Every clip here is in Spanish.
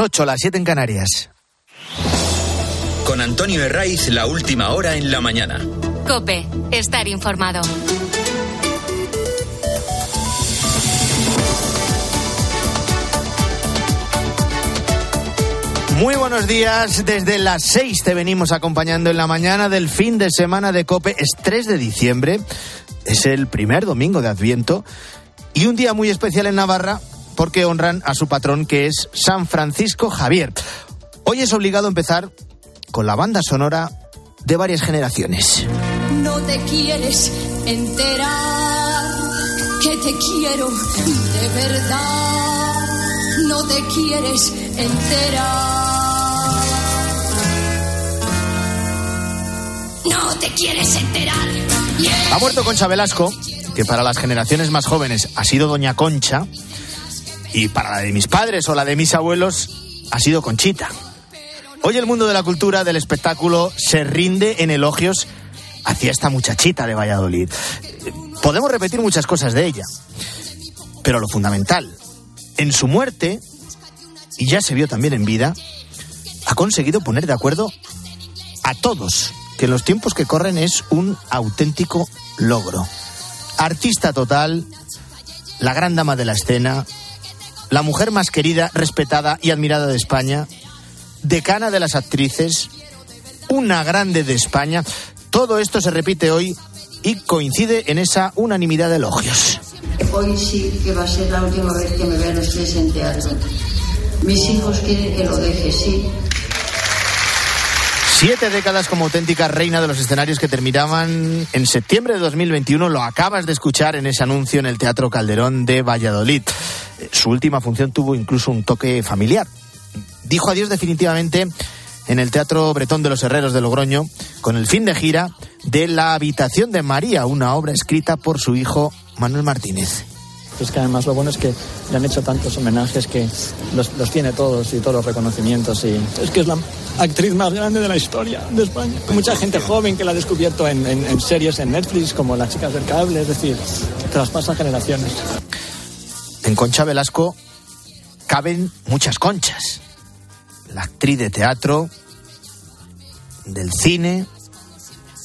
8, las 7 en Canarias. Con Antonio Herraiz, la última hora en la mañana. Cope, estar informado. Muy buenos días, desde las 6 te venimos acompañando en la mañana del fin de semana de Cope. Es 3 de diciembre, es el primer domingo de Adviento y un día muy especial en Navarra porque honran a su patrón que es San Francisco Javier. Hoy es obligado empezar con la banda sonora de varias generaciones. No te quieres enterar que te quiero de verdad. No te quieres enterar. No te quieres enterar. Ha muerto Concha Velasco, que para las generaciones más jóvenes ha sido Doña Concha, y para la de mis padres o la de mis abuelos ha sido Conchita. Hoy el mundo de la cultura, del espectáculo, se rinde en elogios hacia esta muchachita de Valladolid. Podemos repetir muchas cosas de ella, pero lo fundamental, en su muerte, y ya se vio también en vida, ha conseguido poner de acuerdo a todos, que en los tiempos que corren es un auténtico logro. Artista total, la gran dama de la escena, la mujer más querida, respetada y admirada de España, decana de las actrices, una grande de España. Todo esto se repite hoy y coincide en esa unanimidad de elogios. Hoy sí que va a ser la última vez que me vean ustedes en teatro. Mis hijos quieren que lo deje, sí. Siete décadas como auténtica reina de los escenarios que terminaban en septiembre de 2021. Lo acabas de escuchar en ese anuncio en el Teatro Calderón de Valladolid. Su última función tuvo incluso un toque familiar. Dijo adiós definitivamente en el Teatro Bretón de los Herreros de Logroño con el fin de gira de La Habitación de María, una obra escrita por su hijo Manuel Martínez. Es que además lo bueno es que le han hecho tantos homenajes que los, tiene todos y todos los reconocimientos. Y es que es la actriz más grande de la historia de España. Mucha gente joven que la ha descubierto en, en series en Netflix, como Las chicas del cable, es decir, traspasa generaciones. En Concha Velasco caben muchas conchas. La actriz de teatro, del cine,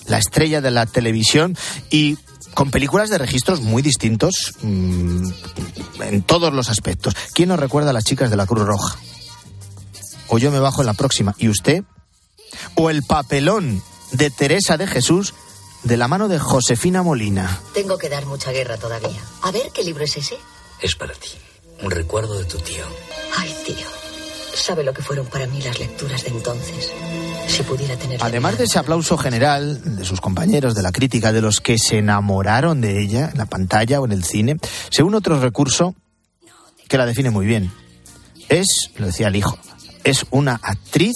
la estrella de la televisión y con películas de registros muy distintos mmm, en todos los aspectos. ¿Quién nos recuerda a las chicas de la Cruz Roja? O yo me bajo en la próxima. ¿Y usted? O el papelón de Teresa de Jesús de la mano de Josefina Molina. Tengo que dar mucha guerra todavía. A ver, ¿qué libro es ese? Es para ti. Un recuerdo de tu tío. Ay, tío. Sabe lo que fueron para mí las lecturas de entonces. Si pudiera tener. Además de ese aplauso general de sus compañeros, de la crítica, de los que se enamoraron de ella en la pantalla o en el cine, se une otro recurso que la define muy bien. Es, lo decía el hijo, es una actriz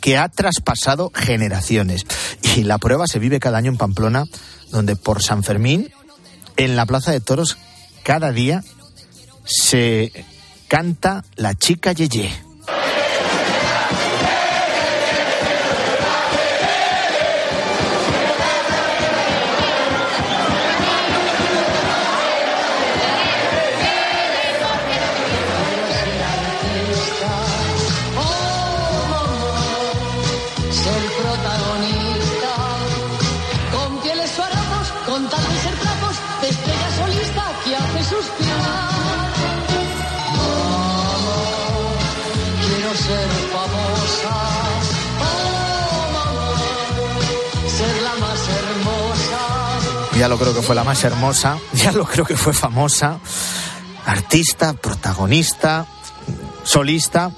que ha traspasado generaciones. Y la prueba se vive cada año en Pamplona, donde por San Fermín, en la Plaza de Toros, cada día se canta La chica Yeye. Lo creo que fue la más hermosa, ya lo creo que fue famosa, artista, protagonista, solista,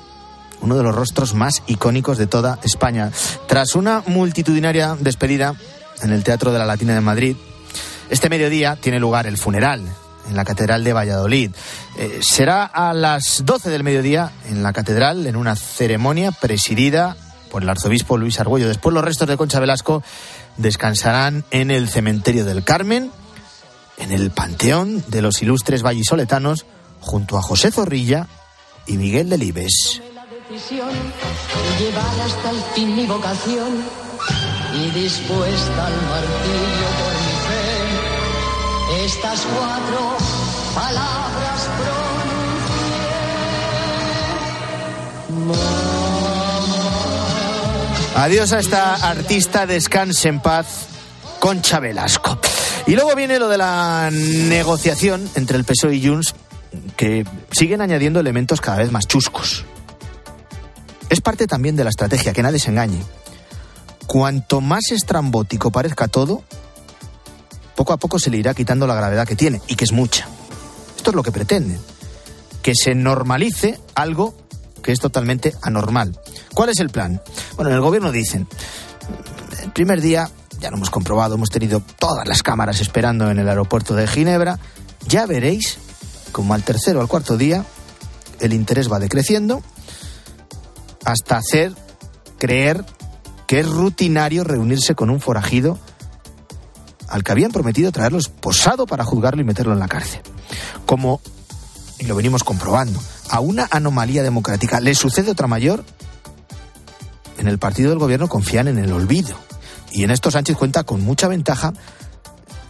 uno de los rostros más icónicos de toda España. Tras una multitudinaria despedida en el Teatro de la Latina de Madrid, este mediodía tiene lugar el funeral en la Catedral de Valladolid. Eh, será a las 12 del mediodía en la Catedral, en una ceremonia presidida por el arzobispo Luis Argüello. Después los restos de Concha Velasco descansarán en el cementerio del Carmen, en el panteón de los ilustres vallisoletanos, junto a José Zorrilla y Miguel Delibes. Llevar hasta el fin mi vocación y dispuesta al martirio por mi fe, estas cuatro palabras pronuncié. Adiós a esta artista, descanse en paz, Concha Velasco. Y luego viene lo de la negociación entre el PSOE y Junts, que siguen añadiendo elementos cada vez más chuscos. Es parte también de la estrategia, que nadie se engañe. Cuanto más estrambótico parezca todo, poco a poco se le irá quitando la gravedad que tiene, y que es mucha. Esto es lo que pretenden, que se normalice algo que es totalmente anormal. ¿Cuál es el plan? Bueno, en el gobierno dicen, el primer día, ya lo hemos comprobado, hemos tenido todas las cámaras esperando en el aeropuerto de Ginebra, ya veréis como al tercero o al cuarto día el interés va decreciendo hasta hacer creer que es rutinario reunirse con un forajido al que habían prometido traerlo esposado para juzgarlo y meterlo en la cárcel. Como, y lo venimos comprobando, a una anomalía democrática le sucede otra mayor, en el partido del gobierno confían en el olvido. Y en esto Sánchez cuenta con mucha ventaja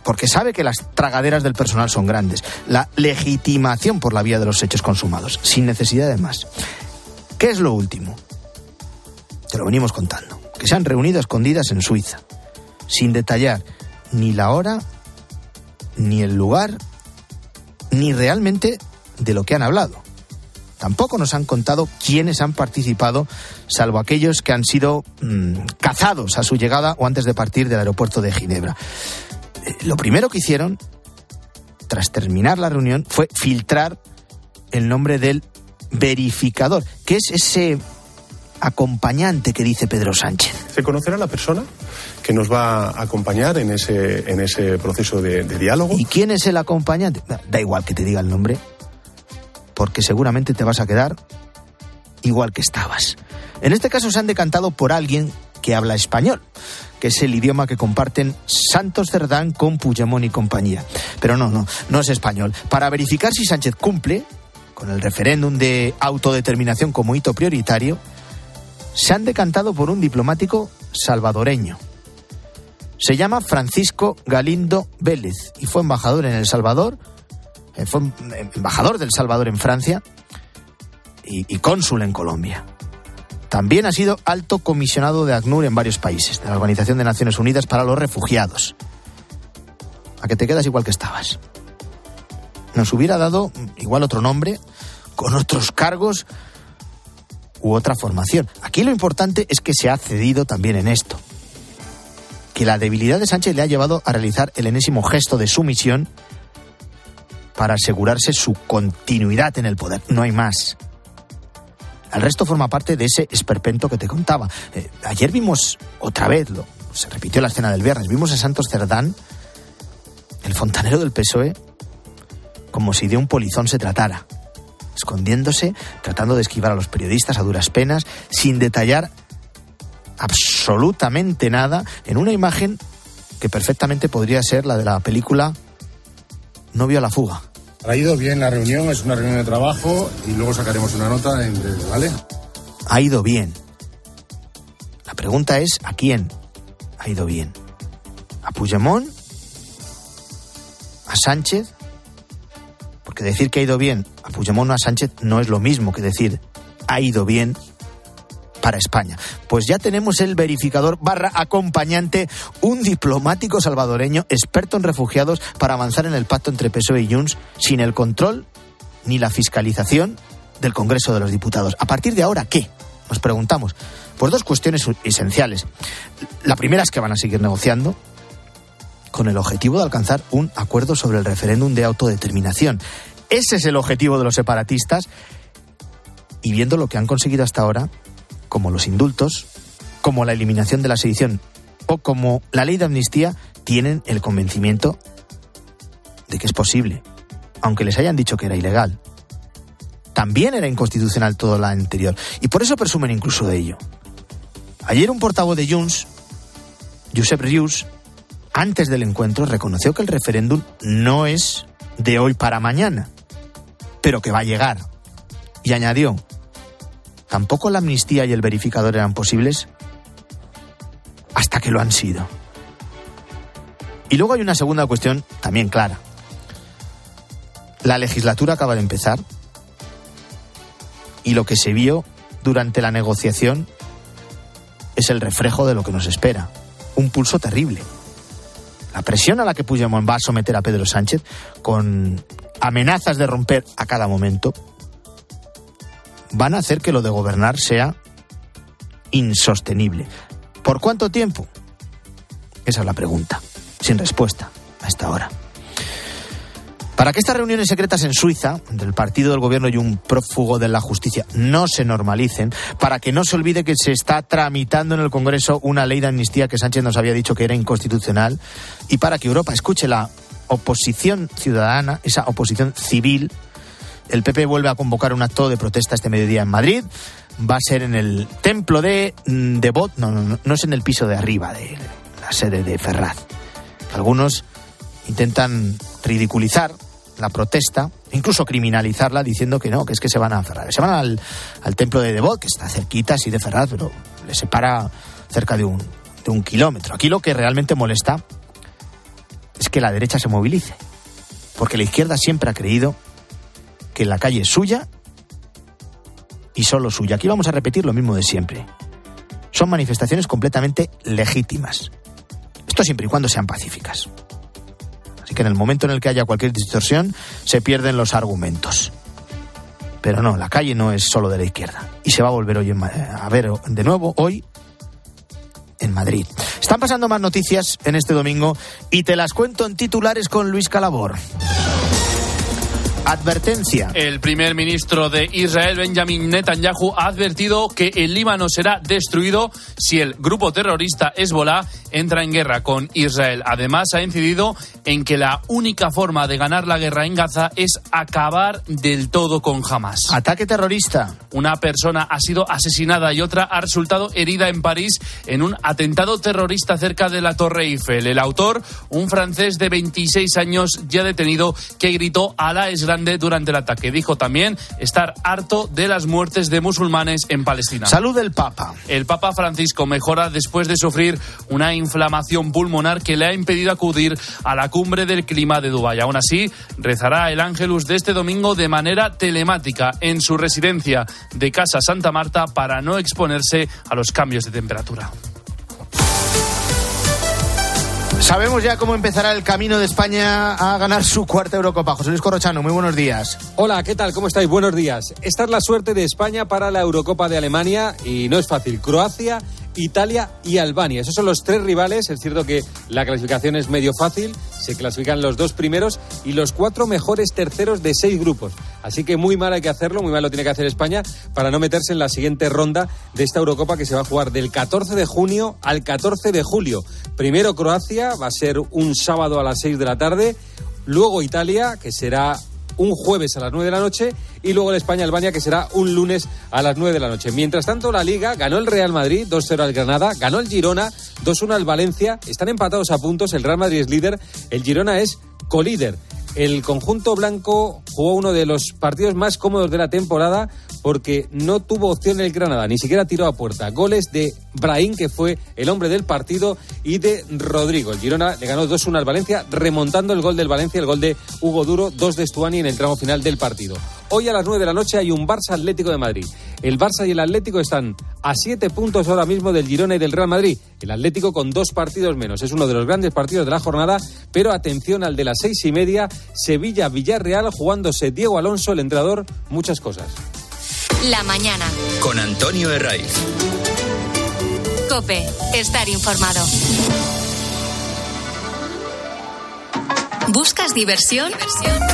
porque sabe que las tragaderas del personal son grandes. La legitimación por la vía de los hechos consumados, sin necesidad de más. ¿Qué es lo último? Te lo venimos contando. Que se han reunido escondidas en Suiza, sin detallar ni la hora, ni el lugar, ni realmente de lo que han hablado. Tampoco nos han contado quiénes han participado, salvo aquellos que han sido mmm, cazados a su llegada o antes de partir del aeropuerto de Ginebra. Eh, lo primero que hicieron, tras terminar la reunión, fue filtrar el nombre del verificador, que es ese acompañante que dice Pedro Sánchez. Se conocerá la persona que nos va a acompañar en ese, en ese proceso de, de diálogo. ¿Y quién es el acompañante? Da igual que te diga el nombre, porque seguramente te vas a quedar igual que estabas. En este caso se han decantado por alguien que habla español, que es el idioma que comparten Santos Cerdán con Puigdemont y compañía. Pero no, no, no es español. Para verificar si Sánchez cumple con el referéndum de autodeterminación como hito prioritario, se han decantado por un diplomático salvadoreño. Se llama Francisco Galindo Vélez y fue embajador en El Salvador, fue embajador del Salvador en Francia y, y cónsul en Colombia. También ha sido alto comisionado de ACNUR en varios países, de la Organización de Naciones Unidas para los Refugiados. A que te quedas igual que estabas. Nos hubiera dado igual otro nombre, con otros cargos u otra formación. Aquí lo importante es que se ha cedido también en esto. Que la debilidad de Sánchez le ha llevado a realizar el enésimo gesto de sumisión para asegurarse su continuidad en el poder. No hay más. El resto forma parte de ese esperpento que te contaba. Eh, ayer vimos otra vez, lo, se repitió la escena del viernes, vimos a Santos Cerdán, el fontanero del PSOE, como si de un polizón se tratara, escondiéndose, tratando de esquivar a los periodistas a duras penas, sin detallar absolutamente nada, en una imagen que perfectamente podría ser la de la película No vio la fuga. Ha ido bien la reunión, es una reunión de trabajo y luego sacaremos una nota, en, ¿vale? Ha ido bien. La pregunta es, ¿a quién ha ido bien? ¿A Puigdemont? ¿A Sánchez? Porque decir que ha ido bien a Puigdemont o a Sánchez no es lo mismo que decir ha ido bien para España. Pues ya tenemos el verificador barra acompañante, un diplomático salvadoreño experto en refugiados para avanzar en el pacto entre PSOE y Junts sin el control ni la fiscalización del Congreso de los Diputados. ¿A partir de ahora qué? Nos preguntamos. Pues dos cuestiones esenciales. La primera es que van a seguir negociando con el objetivo de alcanzar un acuerdo sobre el referéndum de autodeterminación. Ese es el objetivo de los separatistas y viendo lo que han conseguido hasta ahora, como los indultos, como la eliminación de la sedición o como la ley de amnistía, tienen el convencimiento de que es posible, aunque les hayan dicho que era ilegal. También era inconstitucional todo lo anterior, y por eso presumen incluso de ello. Ayer un portavoz de Junts, Josep Rius, antes del encuentro reconoció que el referéndum no es de hoy para mañana, pero que va a llegar. Y añadió, tampoco la amnistía y el verificador eran posibles hasta que lo han sido. Y luego hay una segunda cuestión también clara. La legislatura acaba de empezar y lo que se vio durante la negociación es el reflejo de lo que nos espera. Un pulso terrible. La presión a la que Puigdemont va a someter a Pedro Sánchez con amenazas de romper a cada momento van a hacer que lo de gobernar sea insostenible. ¿Por cuánto tiempo? Esa es la pregunta, sin respuesta a esta hora. Para que estas reuniones secretas en Suiza, del partido del gobierno y un prófugo de la justicia, no se normalicen, para que no se olvide que se está tramitando en el Congreso una ley de amnistía que Sánchez nos había dicho que era inconstitucional, y para que Europa escuche la oposición ciudadana, esa oposición civil, el PP vuelve a convocar un acto de protesta este mediodía en Madrid. Va a ser en el templo de Devot, no, no, no, es en el piso de arriba de la sede de Ferraz. Algunos intentan ridiculizar la protesta, incluso criminalizarla diciendo que no, que es que se van a Ferraz. Se van al, al templo de Devot, que está cerquita, así de Ferraz, pero le separa cerca de un, de un kilómetro. Aquí lo que realmente molesta es que la derecha se movilice, porque la izquierda siempre ha creído que la calle es suya y solo suya. Aquí vamos a repetir lo mismo de siempre. Son manifestaciones completamente legítimas. Esto siempre y cuando sean pacíficas. Así que en el momento en el que haya cualquier distorsión, se pierden los argumentos. Pero no, la calle no es solo de la izquierda. Y se va a volver hoy en, a ver de nuevo hoy en Madrid. Están pasando más noticias en este domingo y te las cuento en titulares con Luis Calabor. Advertencia. El primer ministro de Israel, Benjamin Netanyahu, ha advertido que el Líbano será destruido si el grupo terrorista Hezbollah entra en guerra con Israel. Además, ha incidido en que la única forma de ganar la guerra en Gaza es acabar del todo con Hamas. Ataque terrorista. Una persona ha sido asesinada y otra ha resultado herida en París en un atentado terrorista cerca de la Torre Eiffel. El autor, un francés de 26 años ya detenido, que gritó Alá es grande durante el ataque. Dijo también estar harto de las muertes de musulmanes en Palestina. Salud del Papa. El Papa Francisco mejora después de sufrir una inflamación pulmonar que le ha impedido acudir a la cumbre del clima de Dubái. Aún así, rezará el Ángelus de este domingo de manera telemática en su residencia de Casa Santa Marta para no exponerse a los cambios de temperatura. Sabemos ya cómo empezará el camino de España a ganar su cuarta Eurocopa. José Luis Corrochano, muy buenos días. Hola, ¿qué tal? ¿Cómo estáis? Buenos días. Esta es la suerte de España para la Eurocopa de Alemania y no es fácil. Croacia, Italia y Albania. Esos son los tres rivales. Es cierto que la clasificación es medio fácil. Se clasifican los dos primeros y los cuatro mejores terceros de seis grupos. Así que muy mal hay que hacerlo, muy mal lo tiene que hacer España para no meterse en la siguiente ronda de esta Eurocopa que se va a jugar del 14 de junio al 14 de julio. Primero Croacia, va a ser un sábado a las 6 de la tarde. Luego Italia, que será un jueves a las 9 de la noche y luego el España-Albania que será un lunes a las 9 de la noche. Mientras tanto, la Liga ganó el Real Madrid 2-0 al Granada, ganó el Girona 2-1 al Valencia, están empatados a puntos, el Real Madrid es líder, el Girona es colíder. El conjunto blanco jugó uno de los partidos más cómodos de la temporada porque no tuvo opción el Granada, ni siquiera tiró a puerta. Goles de Brahim, que fue el hombre del partido, y de Rodrigo. El Girona le ganó 2-1 al Valencia, remontando el gol del Valencia, el gol de Hugo Duro, 2 de Estuani en el tramo final del partido. Hoy a las 9 de la noche hay un Barça Atlético de Madrid. El Barça y el Atlético están a 7 puntos ahora mismo del Girona y del Real Madrid. El Atlético con dos partidos menos. Es uno de los grandes partidos de la jornada, pero atención al de las seis y media, Sevilla-Villarreal, jugándose Diego Alonso, el entrenador, muchas cosas. La mañana. Con Antonio Herraiz. Cope, estar informado. ¿Buscas diversión?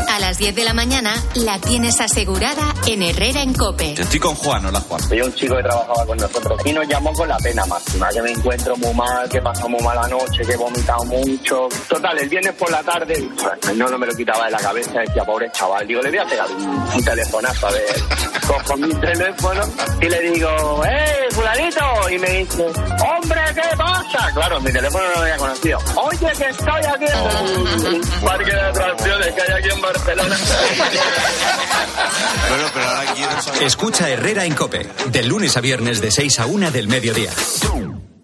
A las 10 de la mañana la tienes asegurada en Herrera en Cope. Estoy con Juan, hola Juan. Soy un chico que trabajaba con nosotros y nos llamó con la pena máxima, que me encuentro muy mal, que pasó muy mala noche, que he vomitado mucho. Total, el viernes por la tarde, no, no me lo quitaba de la cabeza, decía, pobre chaval, digo, le voy a pegar un, un telefonazo, a ver, cojo mi teléfono y le digo, ¡eh, fulanito! Y me dice, ¡hombre, qué pasa! Claro, mi teléfono no lo había conocido. Oye, que estoy aquí parque de atracciones que hay aquí en Barcelona. Bueno, pero ahora quiero saber... Escucha Herrera en Cope, de lunes a viernes de 6 a 1 del mediodía.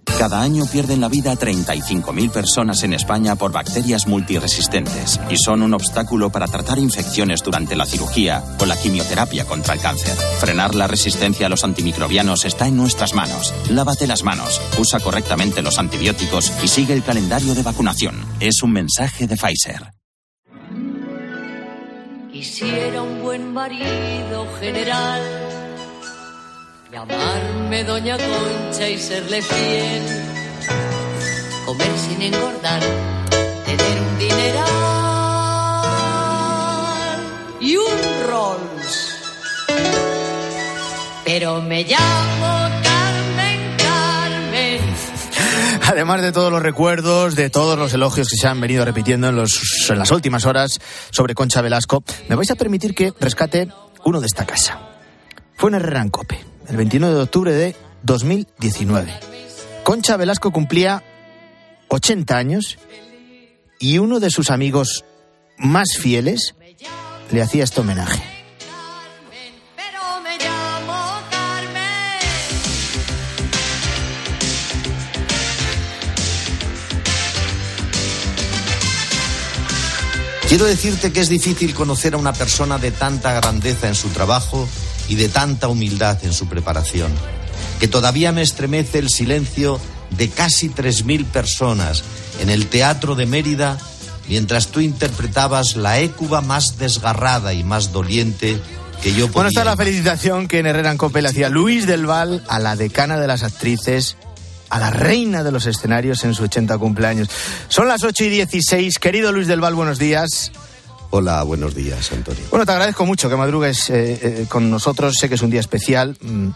Cada año pierden la vida 35.000 personas en España por bacterias multiresistentes y son un obstáculo para tratar infecciones durante la cirugía o la quimioterapia contra el cáncer. Frenar la resistencia a los antimicrobianos está en nuestras manos. Lávate las manos, usa correctamente los antibióticos y sigue el calendario de vacunación. Es un mensaje de Pfizer. Quisiera un buen marido general, llamarme Doña Concha y serle fiel, comer sin engordar, tener un dineral y un Rolls. Pero me llamo Carmen Carmen. Además de todos los recuerdos, de todos los elogios que se han venido repitiendo en, los, en las últimas horas sobre Concha Velasco, me vais a permitir que rescate uno de esta casa. Fue en Herrera Cope, el 29 de octubre de 2019. Concha Velasco cumplía 80 años y uno de sus amigos más fieles le hacía este homenaje. Quiero decirte que es difícil conocer a una persona de tanta grandeza en su trabajo y de tanta humildad en su preparación, que todavía me estremece el silencio de casi 3.000 personas en el Teatro de Mérida mientras tú interpretabas la écuba más desgarrada y más doliente que yo podía Bueno, esta es la felicitación que en Herrera Cope le hacía Luis del Val a la decana de las actrices, a la reina de los escenarios en su 80 cumpleaños. Son las 8 y 16. Querido Luis del Val, buenos días. Hola, buenos días, Antonio. Bueno, te agradezco mucho que madrugues eh, eh, con nosotros. Sé que es un día especial. Mm,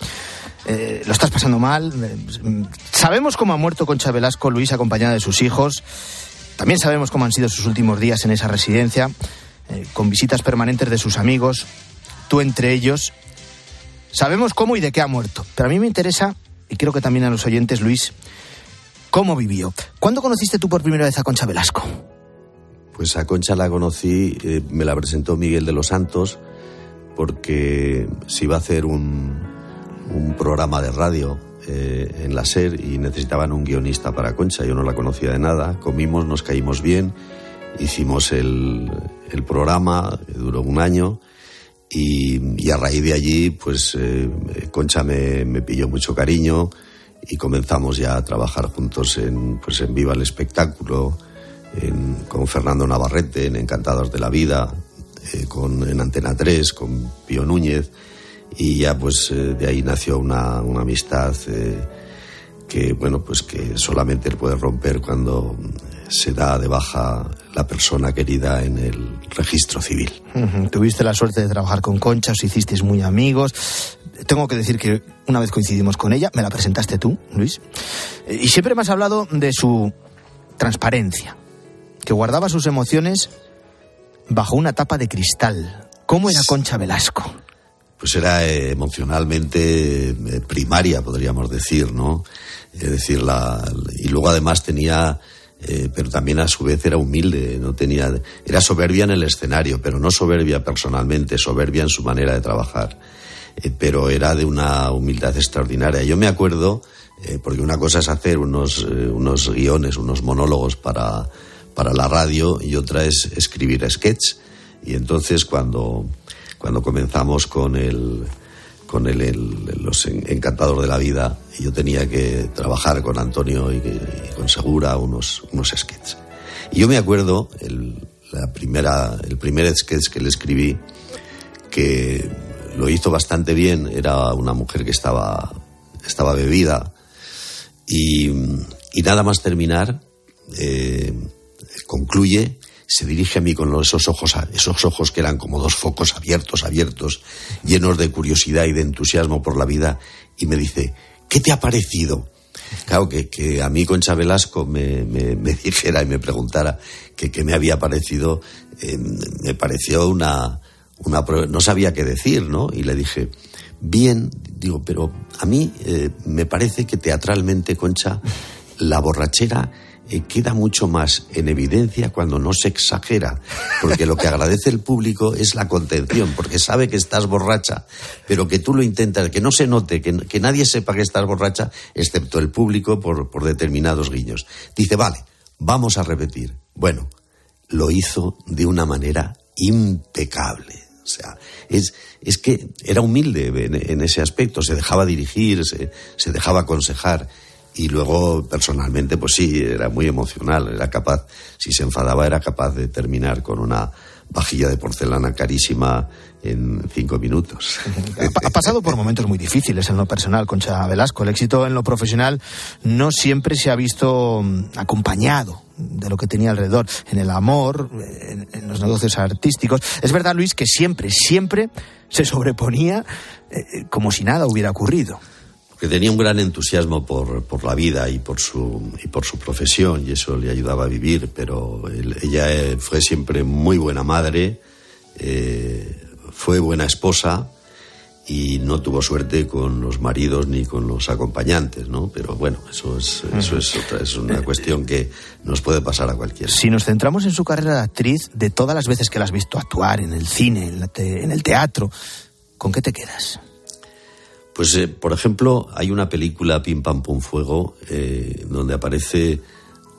eh, lo estás pasando mal. Mm, Sabemos cómo ha muerto Concha Velasco, Luis, acompañada de sus hijos. También sabemos cómo han sido sus últimos días en esa residencia, con visitas permanentes de sus amigos, tú entre ellos. Sabemos cómo y de qué ha muerto. Pero a mí me interesa, y creo que también a los oyentes, Luis, cómo vivió. ¿Cuándo conociste tú por primera vez a Concha Velasco? Pues a Concha la conocí, eh, me la presentó Miguel de los Santos, porque se iba a hacer un, programa de radio eh, en la SER y necesitaban un guionista para Concha. Yo no la conocía de nada. Comimos, nos caímos bien, hicimos el, programa, duró un año. Y, y a raíz de allí, pues eh, Concha me, me pilló mucho cariño y comenzamos ya a trabajar juntos en, pues en Viva el Espectáculo, con Fernando Navarrete, en Encantados de la Vida, eh, con, en Antena 3, con Pío Núñez, y ya pues eh, de ahí nació una, una amistad eh, que, bueno, pues que solamente puede romper cuando se da de baja la persona querida en el registro civil. Tuviste la suerte de trabajar con Concha, os hicisteis muy amigos. Tengo que decir que una vez coincidimos con ella, me la presentaste tú, Luis. Y siempre me has hablado de su transparencia, que guardaba sus emociones bajo una tapa de cristal. ¿Cómo era Concha Velasco? pues era eh, emocionalmente eh, primaria, podríamos decir, ¿no? Es decir, la, y luego además tenía, eh, pero también a su vez era humilde, no tenía, era soberbia en el escenario, pero no soberbia personalmente, soberbia en su manera de trabajar, pero era de una humildad extraordinaria. Yo me acuerdo, porque una cosa es hacer unos, unos guiones, unos monólogos para, para la radio y otra es escribir sketch. Y entonces cuando, cuando comenzamos con el con el, el- los en- encantados de la vida yo tenía que trabajar con Antonio y, y con Segura unos unos sketches y yo me acuerdo el, la primera el primer sketch que le escribí que lo hizo bastante bien era una mujer que estaba estaba bebida y, y nada más terminar eh, concluye se dirige a mí con esos ojos, esos ojos que eran como dos focos abiertos, abiertos, llenos de curiosidad y de entusiasmo por la vida, y me dice, ¿qué te ha parecido? Claro, que, que a mí Concha Velasco me, me- dijera y me preguntara que me había parecido, eh, me pareció una, una... No sabía qué decir, ¿no? Y le dije, bien, digo, pero a mí eh, me parece que teatralmente, Concha, la borrachera eh, queda mucho más en evidencia cuando no se exagera, porque lo que agradece el público es la contención, porque sabe que estás borracha, pero que tú lo intentas, que no se note, que, que nadie sepa que estás borracha, excepto el público por, por determinados guiños. Dice, vale, vamos a repetir. Bueno, lo hizo de una manera impecable. O sea, es, es que era humilde en, en ese aspecto, se dejaba dirigir, se, se dejaba aconsejar y luego personalmente pues sí era muy emocional era capaz si se enfadaba era capaz de terminar con una vajilla de porcelana carísima en cinco minutos. Ha pasado por momentos muy difíciles en lo personal, Concha Velasco. El éxito en lo profesional no siempre se ha visto mm, acompañado de lo que tenía alrededor, en el amor, en, en los negocios artísticos. Es verdad, Luis, que siempre, siempre se sobreponía eh, como si nada hubiera ocurrido que tenía un gran entusiasmo por, por, la vida y por, su, y por su profesión y eso le ayudaba a vivir, pero él, ella eh, fue siempre muy buena madre, eh, fue buena esposa y no tuvo suerte con los maridos ni con los acompañantes, ¿no? Pero bueno, eso es, eso es, otra, es una cuestión que nos puede pasar a cualquiera. Si nos centramos en su carrera de actriz, de todas las veces que la has visto actuar en el cine, en, te, en el teatro, ¿con qué te quedas? Pues, eh, por ejemplo, hay una película, Pim Pam Pum Fuego, eh, donde aparece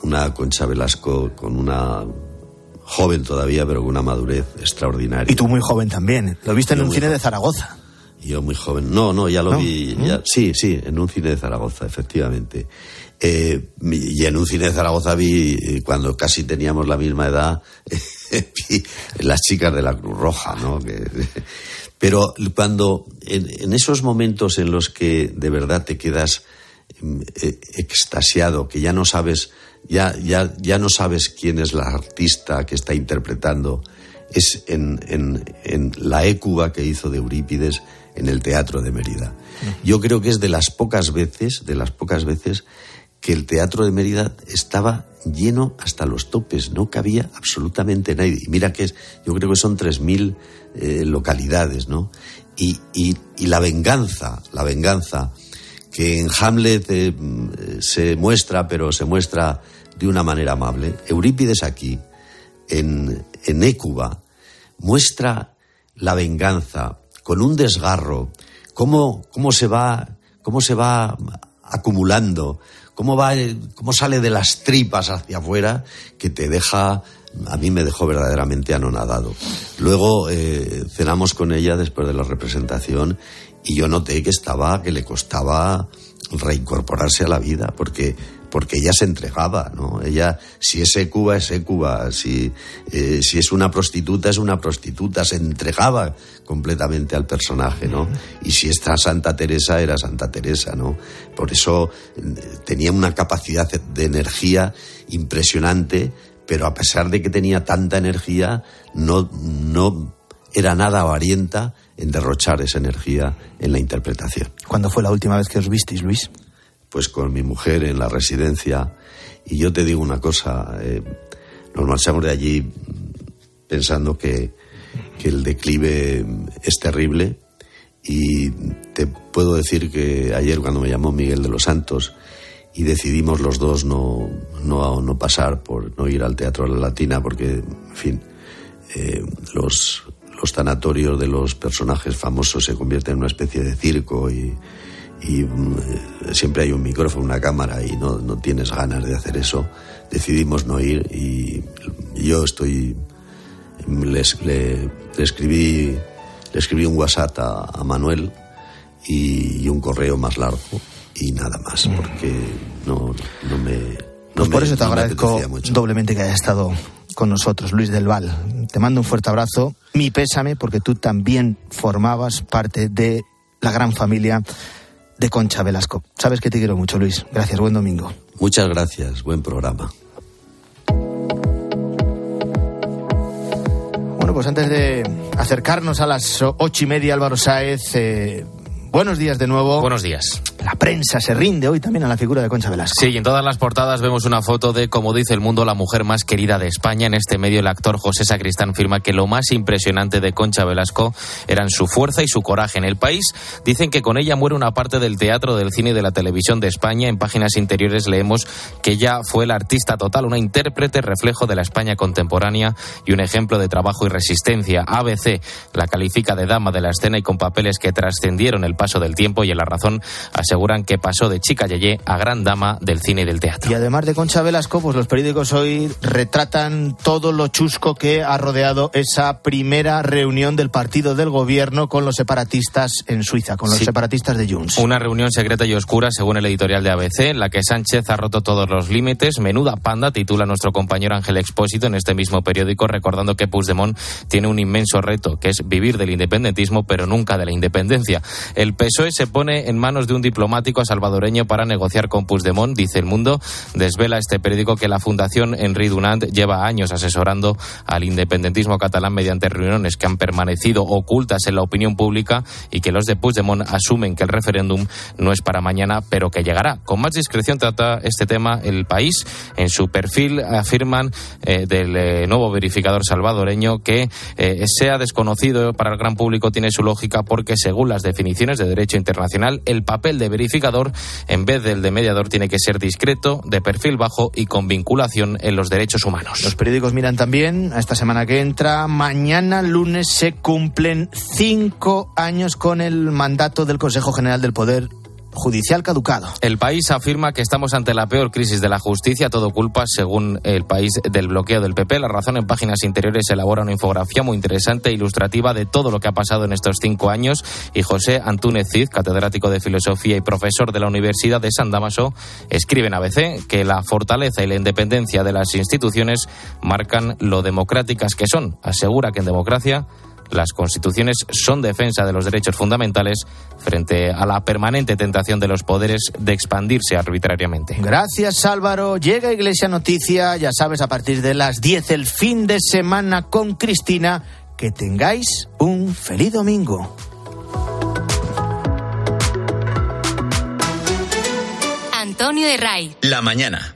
una Concha Velasco con una joven todavía, pero con una madurez extraordinaria. Y tú muy joven también. Lo viste en un cine de Zaragoza. Yo muy joven. No, no, ya lo ¿No? vi. Ya, sí, sí, en un cine de Zaragoza, efectivamente. Eh, y en un cine de Zaragoza vi, eh, cuando casi teníamos la misma edad, vi las chicas de la Cruz Roja, ¿no? Que, pero cuando, en, en, esos momentos en los que de verdad te quedas eh, extasiado, que ya no sabes, ya, ya, ya no sabes quién es la artista que está interpretando, es en, en, en la écuba que hizo de Eurípides en el Teatro de Mérida. Yo creo que es de las pocas veces, de las pocas veces que el Teatro de Mérida estaba lleno hasta los topes, no cabía absolutamente nadie. Y mira que es, yo creo que son 3.000 eh, localidades, ¿no? Y, y, la venganza, la venganza, que en Hamlet eh, se muestra, pero se muestra de una manera amable. Eurípides aquí, en, en Écuba, muestra la venganza con un desgarro, cómo, cómo se va, cómo se va acumulando, cómo va, cómo sale de las tripas hacia afuera, que te deja, a mí me dejó verdaderamente anonadado. Luego eh, cenamos con ella después de la representación y yo noté que estaba, que le costaba reincorporarse a la vida, porque porque ella se entregaba, ¿no? Ella, si es Cuba, es Cuba, si, eh, si es una prostituta, es una prostituta, se entregaba completamente al personaje, ¿no? Y si está Santa Teresa, era Santa Teresa, ¿no? Por eso eh, tenía una capacidad de energía impresionante, pero a pesar de que tenía tanta energía, no, no era nada avarienta en derrochar esa energía en la interpretación. ¿Cuándo fue la última vez que os visteis, Luis? Pues con mi mujer en la residencia. Y yo te digo una cosa, eh, nos marchamos de allí pensando que, que, el declive es terrible. Y te puedo decir que ayer cuando me llamó Miguel de los Santos y decidimos los dos no, no, no pasar por no ir al Teatro la Latina porque, en fin, eh, los, los tanatorios de los personajes famosos se convierten en una especie de circo y y mm, siempre hay un micrófono, una cámara y no, no, tienes ganas de hacer eso, decidimos no ir y yo estoy, le, le, escribí, le escribí un WhatsApp a, a Manuel y, y, un correo más largo y nada más, porque no, no me... No pues por me, eso te no agradezco doblemente que hayas estado con nosotros, Luis del Val. Te mando un fuerte abrazo, mi pésame, porque tú también formabas parte de la gran familia de Concha Velasco. Sabes que te quiero mucho, Luis. Gracias, buen domingo. Muchas gracias, buen programa. Bueno, pues antes de acercarnos a las ocho y media, Álvaro Sáez, eh, Buenos días de nuevo. Buenos días. La prensa se rinde hoy también a la figura de Concha Velasco. Sí, en todas las portadas vemos una foto de, como dice el mundo, la mujer más querida de España. En este medio el actor José Sacristán afirma que lo más impresionante de Concha Velasco eran su fuerza y su coraje. En el país dicen que con ella muere una parte del teatro, del cine y de la televisión de España. En páginas interiores leemos que ella fue la artista total, una intérprete reflejo de la España contemporánea y un ejemplo de trabajo y resistencia. ABC la califica de dama de la escena y con papeles que trascendieron el paso del tiempo y en La Razón aseguran que pasó de chica yeye a gran dama del cine y del teatro. Y además de Concha Velasco, pues los periódicos hoy retratan todo lo chusco que ha rodeado esa primera reunión del partido del gobierno con los separatistas en Suiza, con los separatistas de Junts. Una reunión secreta y oscura, según el editorial de ABC, en la que Sánchez ha roto todos los límites. Menuda panda, titula nuestro compañero Ángel Expósito en este mismo periódico, recordando que Puigdemont tiene un inmenso reto, que es vivir del independentismo, pero nunca de la independencia. El PSOE se pone en manos de un diplomático salvadoreño para negociar con Puigdemont, dice El Mundo. Desvela este periódico que la Fundación Henri Dunant lleva años asesorando al independentismo catalán mediante reuniones que han permanecido ocultas en la opinión pública y que los de Puigdemont asumen que el referéndum no es para mañana, pero que llegará. Con más discreción trata este tema el país. En su perfil afirman eh, del eh, nuevo verificador salvadoreño que eh, sea desconocido para el gran público tiene su lógica porque según las definiciones de derecho internacional, el papel de verificador en vez del de mediador tiene que ser discreto, de perfil bajo y con vinculación en los derechos humanos. Los periódicos miran también a esta semana que entra. Mañana lunes se cumplen cinco años con el mandato del Consejo General del Poder judicial caducado. El país afirma que estamos ante la peor crisis de la justicia, todo culpa, según el país, del bloqueo del PP. La razón en páginas interiores elabora una infografía muy interesante e ilustrativa de todo lo que ha pasado en estos cinco años. Y José Antúnez Cid, catedrático de filosofía y profesor de la Universidad de San Damaso, escribe en ABC que la fortaleza y la independencia de las instituciones marcan lo democráticas que son. Asegura que en democracia las constituciones son defensa de los derechos fundamentales frente a la permanente tentación de los poderes de expandirse arbitrariamente. Gracias Álvaro. Llega Iglesia Noticia, ya sabes, a partir de las 10 el fin de semana con Cristina. Que tengáis un feliz domingo. Antonio de Ray. La mañana.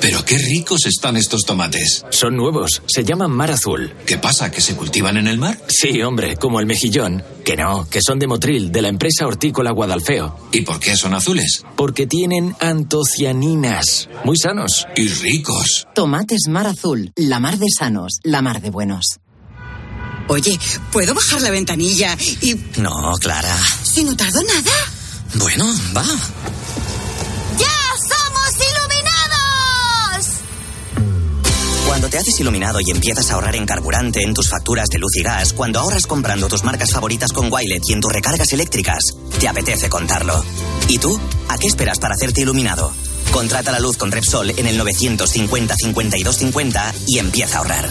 Pero qué ricos están estos tomates. Son nuevos, se llaman mar azul. ¿Qué pasa? ¿Que se cultivan en el mar? Sí, hombre, como el mejillón. Que no, que son de Motril, de la empresa hortícola Guadalfeo. ¿Y por qué son azules? Porque tienen antocianinas. Muy sanos. Y ricos. Tomates mar azul, la mar de sanos, la mar de buenos. Oye, ¿puedo bajar la ventanilla y... No, Clara. Si no tardo nada. Bueno, va. Cuando te haces iluminado y empiezas a ahorrar en carburante, en tus facturas de luz y gas, cuando ahorras comprando tus marcas favoritas con Wilet y en tus recargas eléctricas, te apetece contarlo. ¿Y tú? ¿A qué esperas para hacerte iluminado? Contrata la luz con Repsol en el 950 52 50 y empieza a ahorrar.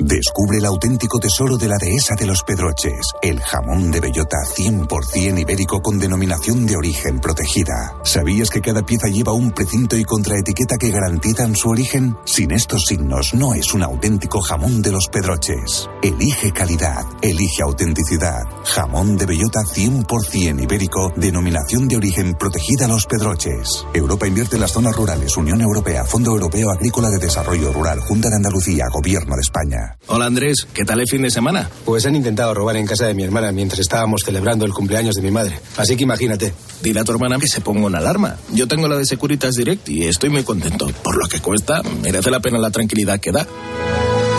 Descubre el auténtico tesoro de la dehesa de los Pedroches, el jamón de bellota 100% ibérico con denominación de origen protegida. ¿Sabías que cada pieza lleva un precinto y contraetiqueta que garantizan su origen? Sin estos signos no es un auténtico jamón de los Pedroches. Elige calidad, elige autenticidad. Jamón de bellota 100% ibérico, denominación de origen protegida Los Pedroches. Europa invierte en las zonas rurales, Unión Europea, Fondo Europeo Agrícola de Desarrollo Rural, Junta de Andalucía, Gobierno de España. Hola Andrés, ¿qué tal el fin de semana? Pues han intentado robar en casa de mi hermana mientras estábamos celebrando el cumpleaños de mi madre. Así que imagínate. Dile a tu hermana que se ponga una alarma. Yo tengo la de Securitas Direct y estoy muy contento. Por lo que cuesta, merece la pena la tranquilidad que da.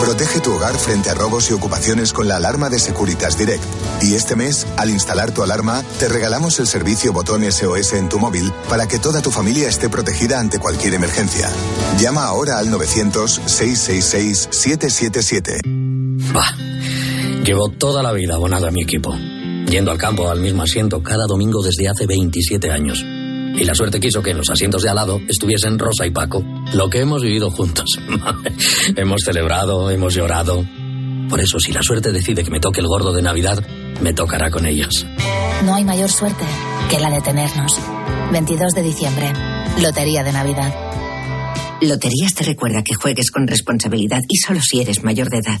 Protege tu hogar frente a robos y ocupaciones con la alarma de Securitas Direct. Y este mes, al instalar tu alarma, te regalamos el servicio botón SOS en tu móvil para que toda tu familia esté protegida ante cualquier emergencia. Llama ahora al 900-666-777. Bah, llevo toda la vida abonado a mi equipo, yendo al campo al mismo asiento cada domingo desde hace 27 años. Y la suerte quiso que en los asientos de al lado estuviesen Rosa y Paco, lo que hemos vivido juntos. hemos celebrado, hemos llorado. Por eso, si la suerte decide que me toque el gordo de Navidad, me tocará con ellos. No hay mayor suerte que la de tenernos. 22 de diciembre, Lotería de Navidad. Loterías te recuerda que juegues con responsabilidad y solo si eres mayor de edad.